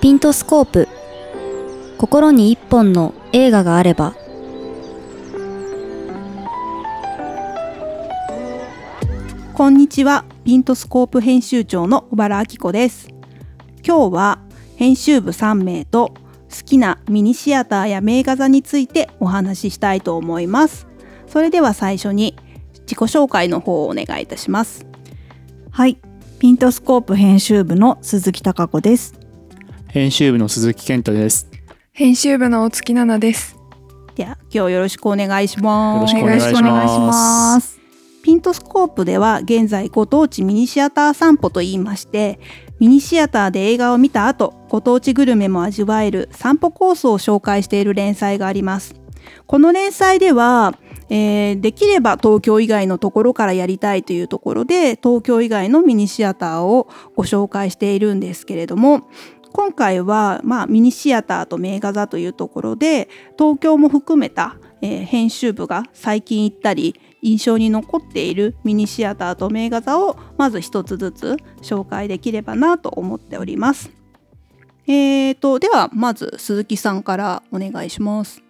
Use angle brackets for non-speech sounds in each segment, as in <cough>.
ピントスコープ。心に一本の映画があれば。こんにちは。ピントスコープ編集長の小原明子です。今日は編集部3名と好きなミニシアターや名画座についてお話ししたいと思います。それでは最初に自己紹介の方をお願いいたします。はい、ピントスコープ編集部の鈴木貴子です。編集部の鈴木健太です。編集部の大月奈々です。では今日よろしくお願いしますよろしくお願いします。ピントスコープでは現在ご当地ミニシアター散歩と言いましてミニシアターで映画を見た後ご当地グルメも味わえる散歩コースを紹介している連載がありますこの連載では、えーできれば東京以外のところからやりたいというところで東京以外のミニシアターをご紹介しているんですけれども今回は、まあ、ミニシアターと名画座というところで東京も含めた、えー編集部が最近行ったり印象に残っているミニシアターと名画座をまず一つずつ紹介できればなと思っております。えー、とではまず鈴木さんからお願いします。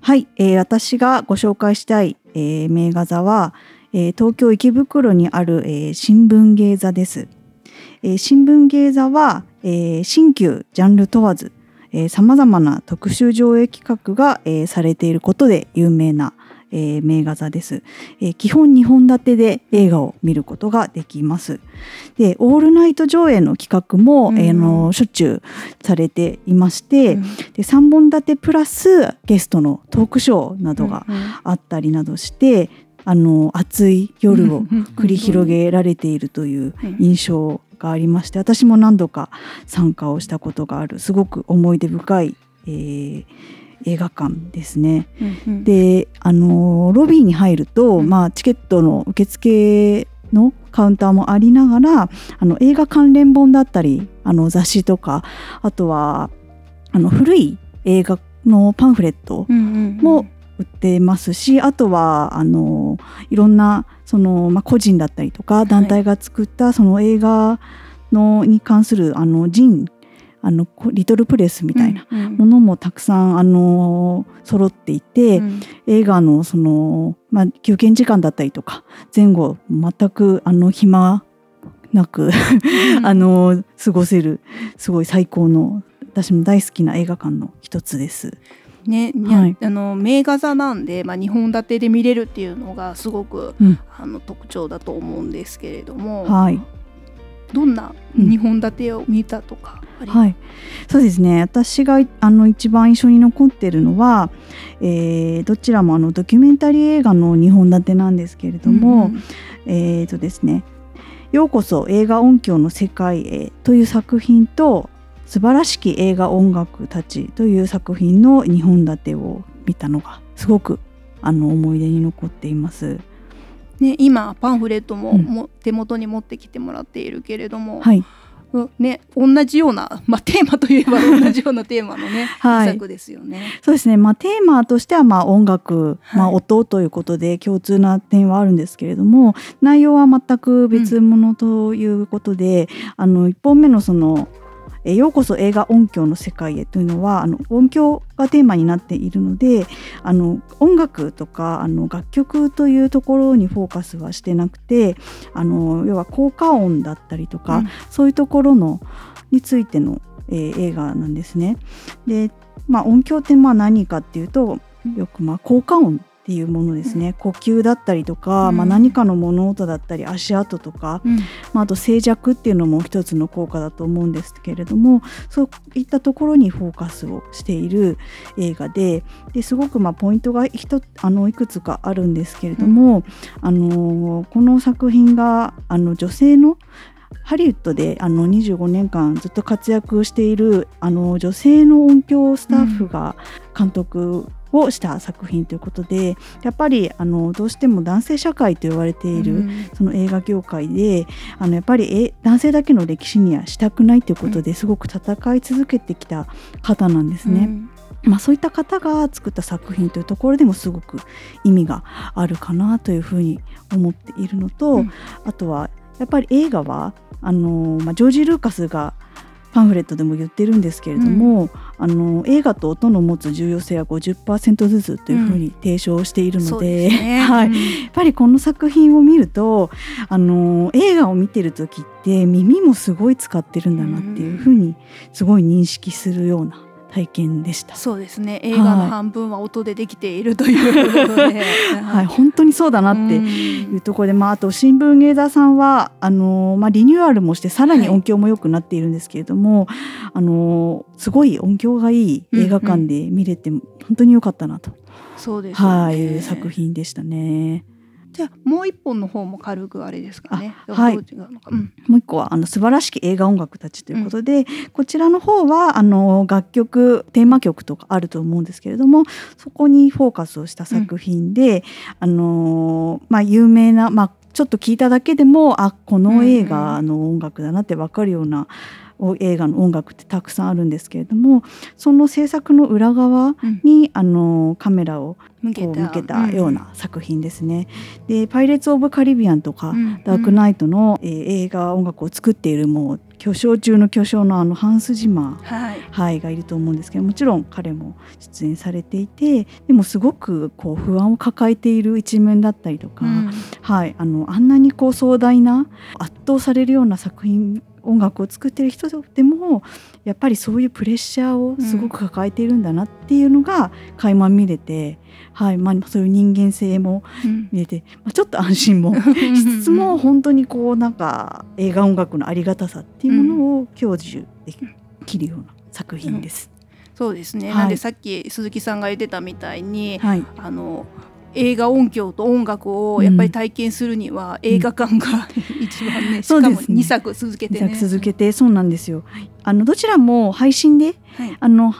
はい、えー私がご紹介したい、えー名画座は、えー東京池袋にある、えー新聞芸座です。えー新聞芸座は、えー新旧ジャンル問わずさまざまな特集上映企画が、えーされていることで有名な、えー名画座です、えー基本2本立てで映画を見ることができます。でオールナイト上映の企画も、うん。えーあのしょっちゅうされていまして、うん。で3本立てプラスゲストのトークショーなどがうんあったりなどして、あの熱い夜を繰り広げられているといううん。印象がありまして私も何度か参加をしたことがあるすごく思い出深い、えー映画館ですね。うんうん。であのロビーに入ると、うん。まあ、チケットの受付のカウンターもありながらあの映画関連本だったりあの雑誌とかあとはあの古い映画のパンフレットも売ってますし、あとはあのいろんなその、まあ、個人だったりとか団体が作ったその映画のに関するあのジンあのこリトルプレスみたいなうんうん。ものもたくさんあの揃っていて、うん。映画のその、まあ、休憩時間だったりとか前後全くあの暇なく <laughs> あの過ごせるすごい最高の私も大好きな映画館の一つです。ね、はい。あの名画座なんで、まあ、2本立てで見れるっていうのがすごく、うん。あの特徴だと思うんですけれども、はい。どんなうん。2本立てを見たとかありはい、そうですね。私があの一番印象に残っているのは、えーどちらもあのドキュメンタリー映画の2本立てなんですけれども、えーとですね「ようこそ映画音響の世界へ」という作品と「素晴らしき映画音楽たち」という作品の2本立てを見たのがすごくあの思い出に残っています。ね、今パンフレットも,、うん。も手元に持ってきてもらっているけれども、はい、うんね、同じような、まあ、テーマといえば <laughs> 同じようなテーマのね、はい。一作ですよね。そうですね、まあ、テーマとしてはまあ音楽、まあ、はい音ということで共通な点はあるんですけれども内容は全く別物ということで、あの1本目のその「えーようこそ映画音響の世界へ」というのはあの音響がテーマになっているのであの音楽とかあの楽曲というところにフォーカスはしてなくてあの要は効果音だったりとか、うんそういうところのについての、えー映画なんですね。で、まあ、音響ってまあ何かっていうとよくまあ効果音っていうものですね、呼吸だったりとか、うん。まあ、何かの物音だったり足跡とか、うん。まあ、あと静寂っていうのも一つの効果だと思うんですけれどもそういったところにフォーカスをしている映画でですごくまあポイントがあのいくつかあるんですけれども、あのこの作品があの女性のハリウッドであの25年間ずっと活躍しているあの女性の音響スタッフが監督をした作品ということで、やっぱりあのどうしても男性社会と言われている、うん。その映画業界であのやっぱりえ男性だけの歴史にはしたくないということですごく戦い続けてきた方なんですね。うん。まあ、そういった方が作った作品というところでもすごく意味があるかなというふうに思っているのと、うん。あとはやっぱり映画はあの、まあ、ジョージ・ルーカスがパンフレットでも言ってるんですけれども、あの映画と音の持つ重要性は50%ずつというふうに提唱しているので,、<laughs> はい。やっぱりこの作品を見るとあの映画を見てる時って耳もすごい使ってるんだなっていうふうにすごい認識するような体験でした。そうですね。映画の半分は音でできているということで、はい、はい、本当にそうだなっていうところで、まあ、あと新聞芸座さんはあの、まあ、リニューアルもしてさらに音響も良くなっているんですけれども、はい、あのすごい音響がいい映画館で見れて、本当に良かったなと、そうです、ね、はい。いう作品でしたね。じゃあもう一本の方も軽くあれですかね。はい。うん、もう一個はあの素晴らしき映画音楽たちということで、うん、こちらの方はあの楽曲テーマ曲とかあると思うんですけれども、そこにフォーカスをした作品で、うん、あのまあ有名なまあちょっと聞いただけでもあこの映画の音楽だなってわかるような。映画の音楽ってたくさんあるんですけれどもその制作の裏側に、うん、あのカメラを向け向けたような作品ですね。うん、で「パイレーツ・オブ・カリビアン」とか「うん、ダークナイトの」えー、映画音楽を作っているもう巨匠中の巨匠のあのハンス・ジマー、はい、はい、がいると思うんですけどもちろん彼も出演されていてでもすごくこう不安を抱えている一面だったりとか、うん、はい、あのあんなにこう壮大な圧倒されるような作品音楽を作ってる人でもやっぱりそういうプレッシャーをすごく抱えているんだなっていうのが垣間見れて、はいまあ、そういう人間性も見えて、まあ、ちょっと安心もしつつも本当にこうなんか映画音楽のありがたさっていうものを享受できるような作品です。そうですね、はい、なんでさっき鈴木さんが言ってたみたいに、はい、あの映画音響と音楽をやっぱり体験するには映画館が、うん、一番ね <laughs> しかも2作続けてね。作続けてそうなんですよ。あのどちらも配信で、はい、あの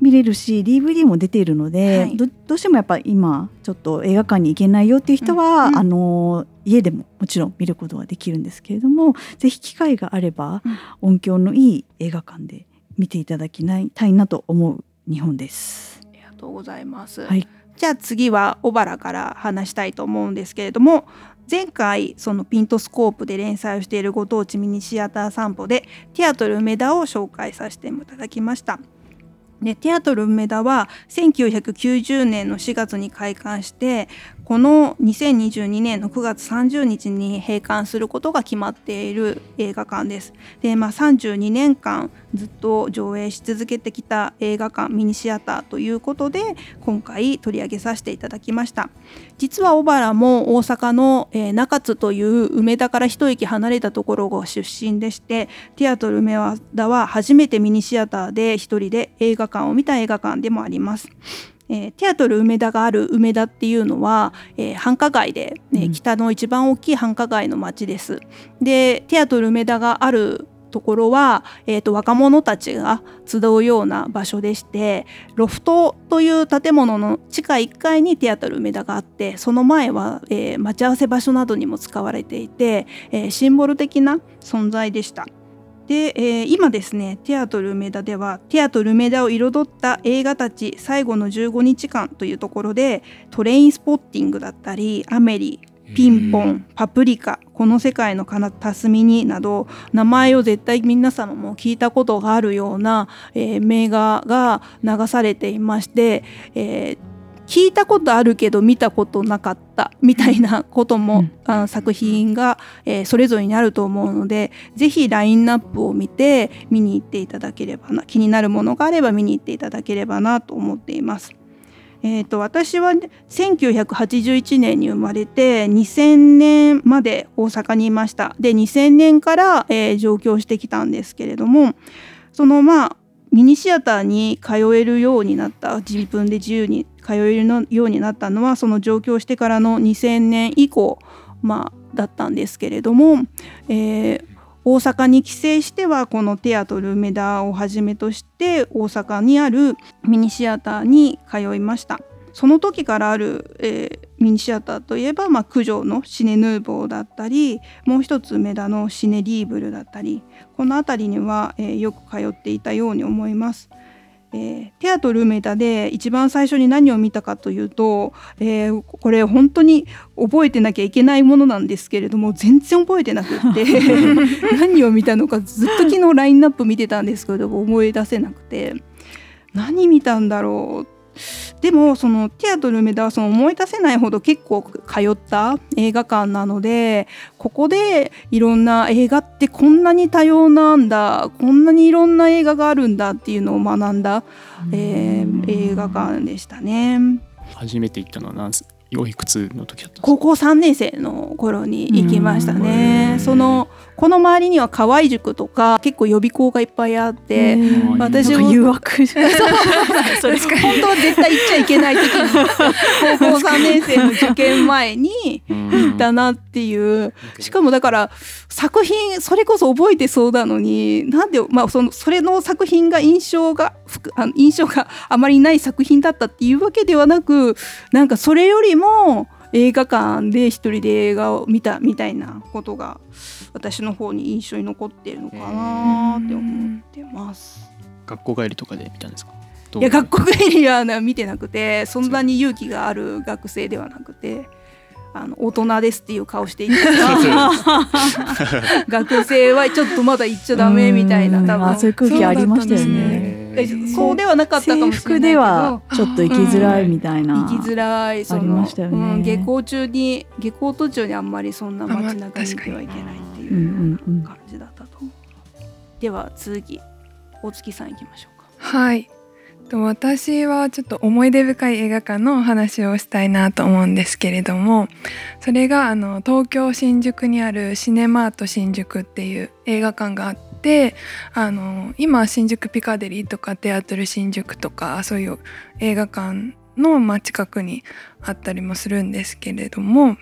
見れるし DVD も出ているので、はい、どどうしてもやっぱ今ちょっと映画館に行けないよっていう人は、うん、あの家でももちろん見ることはできるんですけれどもぜひ機会があれば、うん、音響のいい映画館で見ていただきたいなと思う日本です。ありがとうございます。はいじゃあ次は小原から話したいと思うんですけれども前回そのピントスコープで連載をしているご当地ミニシアター散歩でティアトル梅田を紹介させていただきました。でテアトル梅田は1990年の4月に開館してこの2022年の9月30日に閉館することが決まっている映画館です。で、まあ、32年間ずっと上映し続けてきた映画館ミニシアターということで今回取り上げさせていただきました。実は小原も大阪の、えー、中津という梅田から一駅離れたところが出身でしてティアトル梅田は初めてミニシアターで一人で映画館を見た映画館でもあります。えー、テアトル梅田がある梅田っていうのは、えー、繁華街で、ね、北の一番大きい繁華街の町です。でテアトル梅田があるところは、えーと、若者たちが集うような場所でしてロフトという建物の地下1階にテアトル梅田があってその前は、えー、待ち合わせ場所などにも使われていて、えー、シンボル的な存在でした。で、えー、今ですねテアトル梅田ではテアトル梅田を彩った映画たち最後の15日間というところでトレインスポッティングだったりアメリピンポンパプリカこの世界の片隅になど名前を絶対皆様も聞いたことがあるような、えー、名画が流されていまして、えー聞いたことあるけど見たことなかったみたいなことも、うん、あ作品が、えー、それぞれにあると思うので是非ラインナップを見て見に行っていただければな気になるものがあれば見に行っていただければなと思っています。えーと、私は1981年に生まれて2000年まで大阪にいましたで2000年から、えー、上京してきたんですけれどもそのまあミニシアターに通えるようになった自分で自由に通えるのようになったのはその上京してからの2000年以降、まあ、だったんですけれども、えー、大阪に帰省してはこのテアトル梅田をはじめとして大阪にあるミニシアターに通いました。その時からある、えー、ミニシアターといえば、まあ、九条のシネヌーボーだったりもう一つ梅田のシネリーブルだったりこの辺りには、えー、よく通っていたように思います。えーテアトル梅田で一番最初に何を見たかというと、えーこれ本当に覚えてなきゃいけないものなんですけれども全然覚えてなくって <laughs> 何を見たのかずっと昨日ラインナップ見てたんですけど思い出せなくて何見たんだろうでもそのテアトル梅田はその思い出せないほど結構通った映画館なのでここでいろんな映画ってこんなに多様なんだこんなにいろんな映画があるんだっていうのを学んだ、えー映画館でしたね。初めて行ったのは何す？おいくつの時だった高校3年生の頃に行きましたうね。んそのこの周りには河合塾とか結構予備校がいっぱいあって、うん。私も誘惑。じゃないそれ <laughs> 本当は絶対行っちゃいけない時に高校3年生の受験前にうん。行ったなっていう。しかもだから作品それこそ覚えてそうなのになんで、まあ、そのそれの作品が印象があの印象があまりない作品だったっていうわけではなくなんかそれよりも映画館で一人で映画を見たみたいなことが私の方に印象に残っているのかなって思ってます。学校帰りとかで見たんですか？どう？いや学校帰りはな見てなくてそんなに勇気がある学生ではなくてあの大人ですっていう顔していた <laughs> 学生はちょっとまだ行っちゃダメみたいなうん。多分。あそういう空気ありましたよね。えそうではなかったかもしれないけど。制服ではちょっと行きづらいみたいな。行きづらいそありのましたよね。うん、下校中に下校途中にあんまりそんな街中に行ってはいけないいう感じだったと思う。では次大月さん行きましょうか。はいと私はちょっと思い出深い映画館のお話をしたいなと思うんですけれどもそれがあの東京新宿にあるシネマート新宿っていう映画館があってあの今新宿ピカデリーとかテアトル新宿とかそういう映画館のまあ近くにあったりもするんですけれども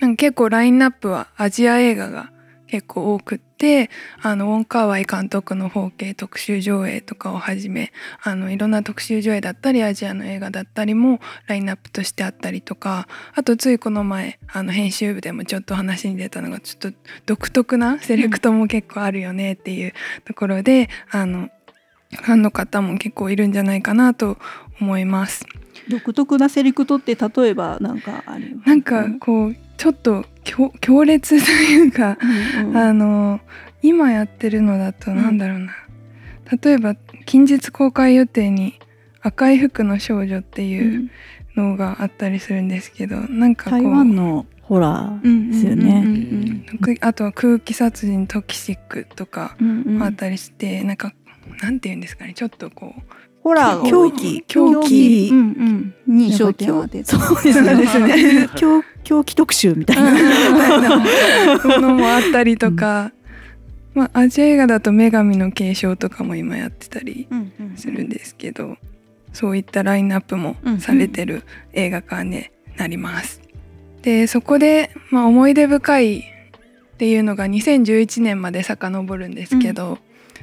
なんか結構ラインナップはアジア映画が結構多くってあのウォン・カーワイ監督の 4K 特集上映とかをはじめあのいろんな特集上映だったりアジアの映画だったりもラインナップとしてあったりとかあとついこの前あの編集部でもちょっと話に出たのがちょっと独特なセレクトも結構あるよねっていうところで、あのファンの方も結構いるんじゃないかなと思います。独特なセレクトって例えばなんかあるなんかこうちょっと強強烈というかうんうん。あの今やってるのだとなんだろうな、例えば近日公開予定に「赤い服の少女」っていうのがあったりするんですけどなんかこう台湾のホラーですよね。くあとは空気殺人トキシックとかうんうんあったりして、なんかなんて言うんですかね。ちょっとこうホラー狂気狂気。に焦点を当てて。そうですそうですね。狂 <laughs> 狂気特集みたいな。ものもあったりとか、まあアジア映画だと「女神の継承」とかも今やってたりうんうんするんですけど、そういったラインナップもされてる映画館になります。でそこで、まあ、思い出深いっていうのが2011年まで遡るんですけど、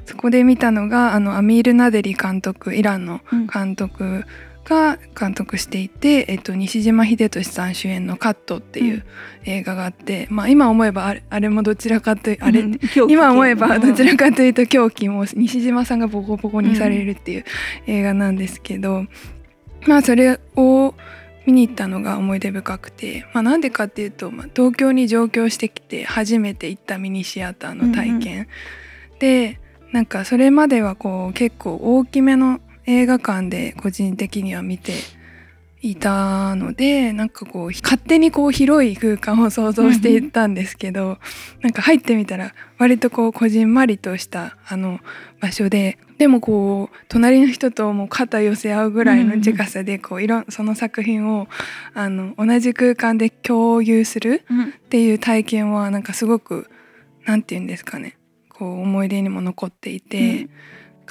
そこで見たのがあのアミール・ナデリ監督イランのうん。監督が監督していて、えっと、西島秀俊さん主演の「カット」っていう映画があって、まあ、今思えばあれあれもどちらかというあれ、うん。今思えばどちらかかというと狂気も西島さんがボコボコにされるっていう映画なんですけど、まあそれを見に行ったのが思い出深くて、まあ、なんでかっていうと、まあ、東京に上京してきて初めて行ったミニシアターの体験、でなんかそれまではこう結構大きめの映画館で個人的には見ていたのでなんかこう勝手にこう広い空間を想像していったんですけど、なんか入ってみたら割とこうこじんまりとしたあの場所ででもこう隣の人ともう肩寄せ合うぐらいの近さでこういろんその作品をあの同じ空間で共有するっていう体験はなんかすごくなんて言うんですかねこう思い出にも残っていて、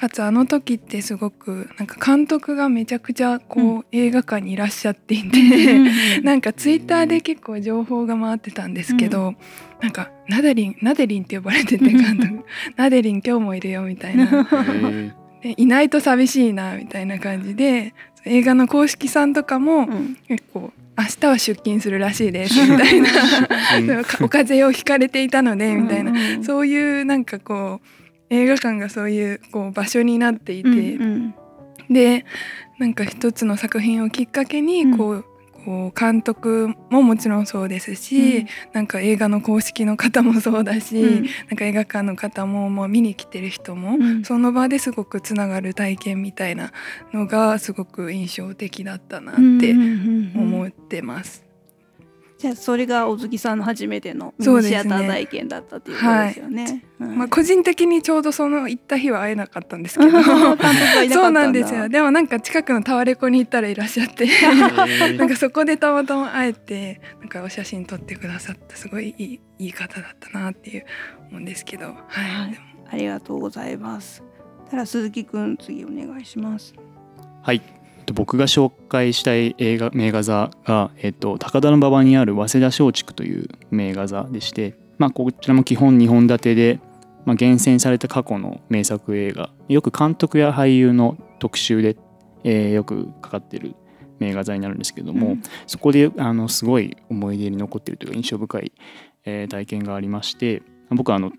かつあの時ってすごくなんか監督がめちゃくちゃこう、映画館にいらっしゃっていて、<laughs> なんかツイッターで結構情報が回ってたんですけど、なんかナデリンナデリンって呼ばれてて監督。<laughs> ナデリン今日もいるよみたいな。へでいないと寂しいなみたいな感じで映画の公式さんとかもうん。結構明日は出勤するらしいですみたいな。<laughs> ーお風邪をひかれていたのでみたいな、うん。そういうなんかこう映画館がそういうこう場所になっていて、うんうん。でなんか一つの作品をきっかけにうん。こう、こう監督ももちろんそうですし、うん。なんか映画の公式の方もそうだし、うん。なんか映画館の方も、もう見に来てる人も、うん。その場ですごくつながる体験みたいなのがすごく印象的だったなって思ってます。じゃあそれが小月さんの初めてのミそうですねニシアター体験だったっていうことですよね。うん。まあ、個人的にちょうどその行った日は会えなかったんですけど。<laughs> そうなんですよ。でもなんか近くのタワレコに行ったらいらっしゃって。<laughs> <laughs> なんかそこでたまたま会えてなんかお写真撮ってくださった。すごいいいいい方だったなっていう思うんですけど。はい、はい。ありがとうございます。ただ鈴木くん次お願いします。はい。と僕が紹介したい映画名画座が、えっと、高田馬場にある早稲田松竹という名画座でして、まあ、こちらも基本2本立てで、まあ、厳選された過去の名作映画よく監督や俳優の特集で、えーよくかかってる名画座になるんですけども、うん。そこであのすごい思い出に残っているというか印象深い、えー体験がありまして僕はあのさ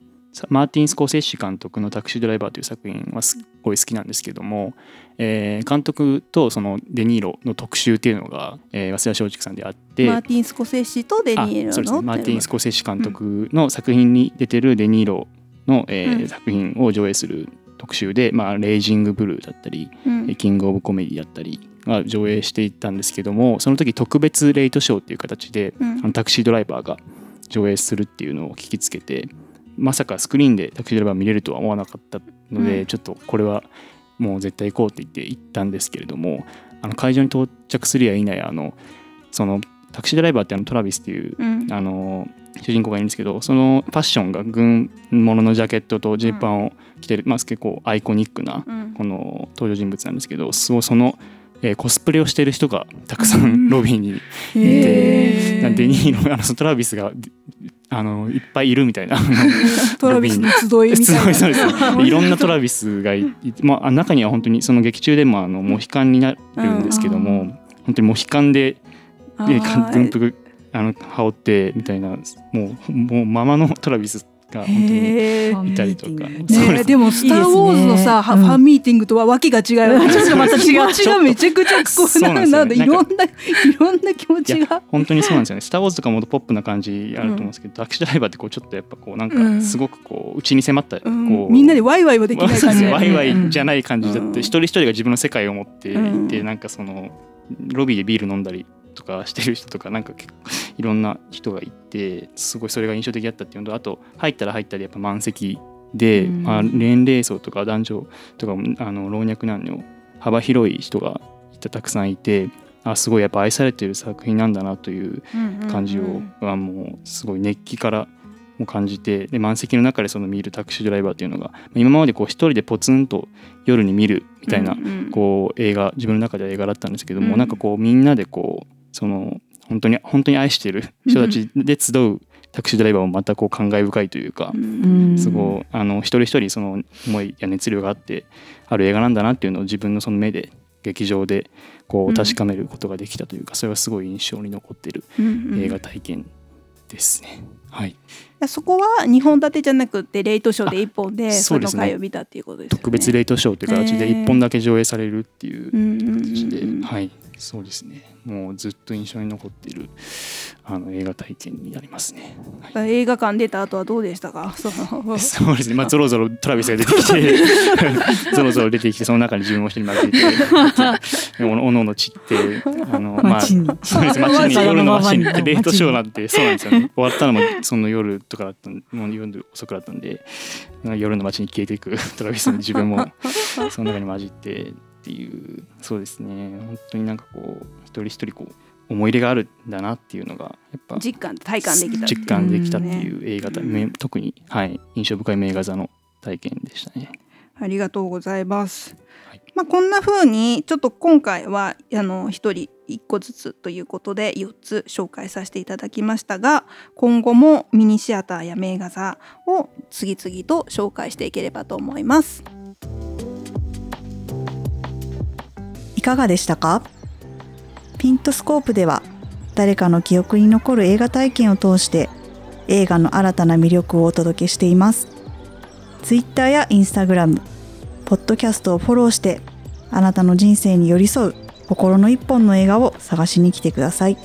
マーティン・スコセッシ監督の「タクシードライバー」という作品はすっごい好きなんですけども、えー監督とそのデ・ニーロの特集っていうのが、えー、早稲田松竹さんであってマーティン・スコセッシとデニーロあそうですね。のマーティン・スコセッシ監督の作品に出てるデ・ニーロの、えーうん。作品を上映する特集で「まあ、レイジング・ブルー」だったりうん。キング・オブ・コメディだったりが上映していったんですけどもその時特別レイトショーっていう形で、うん。タクシードライバーが上映するっていうのを聞きつけてまさかスクリーンでタクシードライバー見れるとは思わなかったので、うん。ちょっとこれはもう絶対行こうって言って行ったんですけれどもあの会場に到着するや否やあのそのタクシードライバーってあのトラビスっていううん。あの主人公がいるんですけどそのファッションが軍物のジャケットとジーパンを着てる、まあ、結構アイコニックなうん。この登場人物なんですけどそうその、えーコスプレをしてる人がたくさうんん <laughs> ロビーにへー。なんでデニーロあのトラビスがあのいっぱいいるみたいな。<laughs> トラビスの集いみたいな。<laughs> いろんなトラビスがいいて、まあ、中には本当にその劇中でもあのモヒカンになるんですけども、うん本当にモヒカンで軍服あの羽織ってみたいなもうもうままのトラビスが本当にいたりとか。ねでも「スター・ウォーズ」のさファンミーティングとは訳が違うよね。ちょっとまた違う。気持ちがめちゃくちゃこうなんですよなんだいろんないろんな気持ちが。本当にそうなんですよね「スター・ウォーズ」とかもっとポップな感じあると思うんですけど、タクシードライバーってこうちょっとやっぱこうなんかうん。すごくこう内に迫ったこうう、んみんなでワイワイはできない感じね。ワイワイじゃない感じだって、うん。一人一人が自分の世界を持っていて、うん。なんかそのロビーでビール飲んだりとかしてる人とかなんか結構いろんな人がいてすごいそれが印象的だったっていうのとあと入ったら入ったでやっぱ満席で、うん。まあ、年齢層とか男女とかもあの老若男女幅広い人がたくさんいてあすごいやっぱ愛されてる作品なんだなという感じを、はもうすごい熱気からも感じてで満席の中でその見るタクシードライバーっていうのがまあ今までこう一人でポツンと夜に見るみたいなこう映画自分の中では映画だったんですけども、うん。なんかこうみんなでこうその本当に本当に愛してる人たちで集うタクシードライバーもまたこう感慨深いというか、うん。すごいあの一人一人その思いや熱量があってある映画なんだなっていうのを自分のその目で劇場でこうん。う確かめることができたというか、それはすごい印象に残ってる映画体験ですね。はい、そこは2本立てじゃなくてレイトショーで1本であその回を見たっていうことですよね。特別レイトショーという形でへー1本だけ上映されるっていううんうんうん形で、うんはいそうですね。もうずっと印象に残っているあの映画体験になりますね。はい。<laughs> 映画館出た後はどうでしたか？<laughs> そうですね、まあ、ぞろぞろトラビスが出てきてぞろぞろ出てきてその中に自分も一人混ぜて <laughs> でおのおの散ってあの、まあ、街にそうです街に夜の街に街に。レートショーなんてそうなんですよね。終わったのもその夜とかだったんもう夜遅くだったんで夜の街に消えていくトラビスに自分もその中に混じってっていう。そうですね。本当になんかこう一人一人こう思い入れがあるんだなっていうのがやっぱ実感体感できた実感できたってねいう映画だ、うん。め特に、はい、印象深い名画座の体験でしたね。ありがとうございます。はい。まあこんな風にちょっと今回はあの一人一個ずつということで4つ紹介させていただきましたが今後もミニシアターや名画座を次々と紹介していければと思います。いかがでしたか？ピントスコープでは誰かの記憶に残る映画体験を通して映画の新たな魅力をお届けしています。Twitter や Instagram、ポッドキャストをフォローしてあなたの人生に寄り添う心の一本の映画を探しに来てください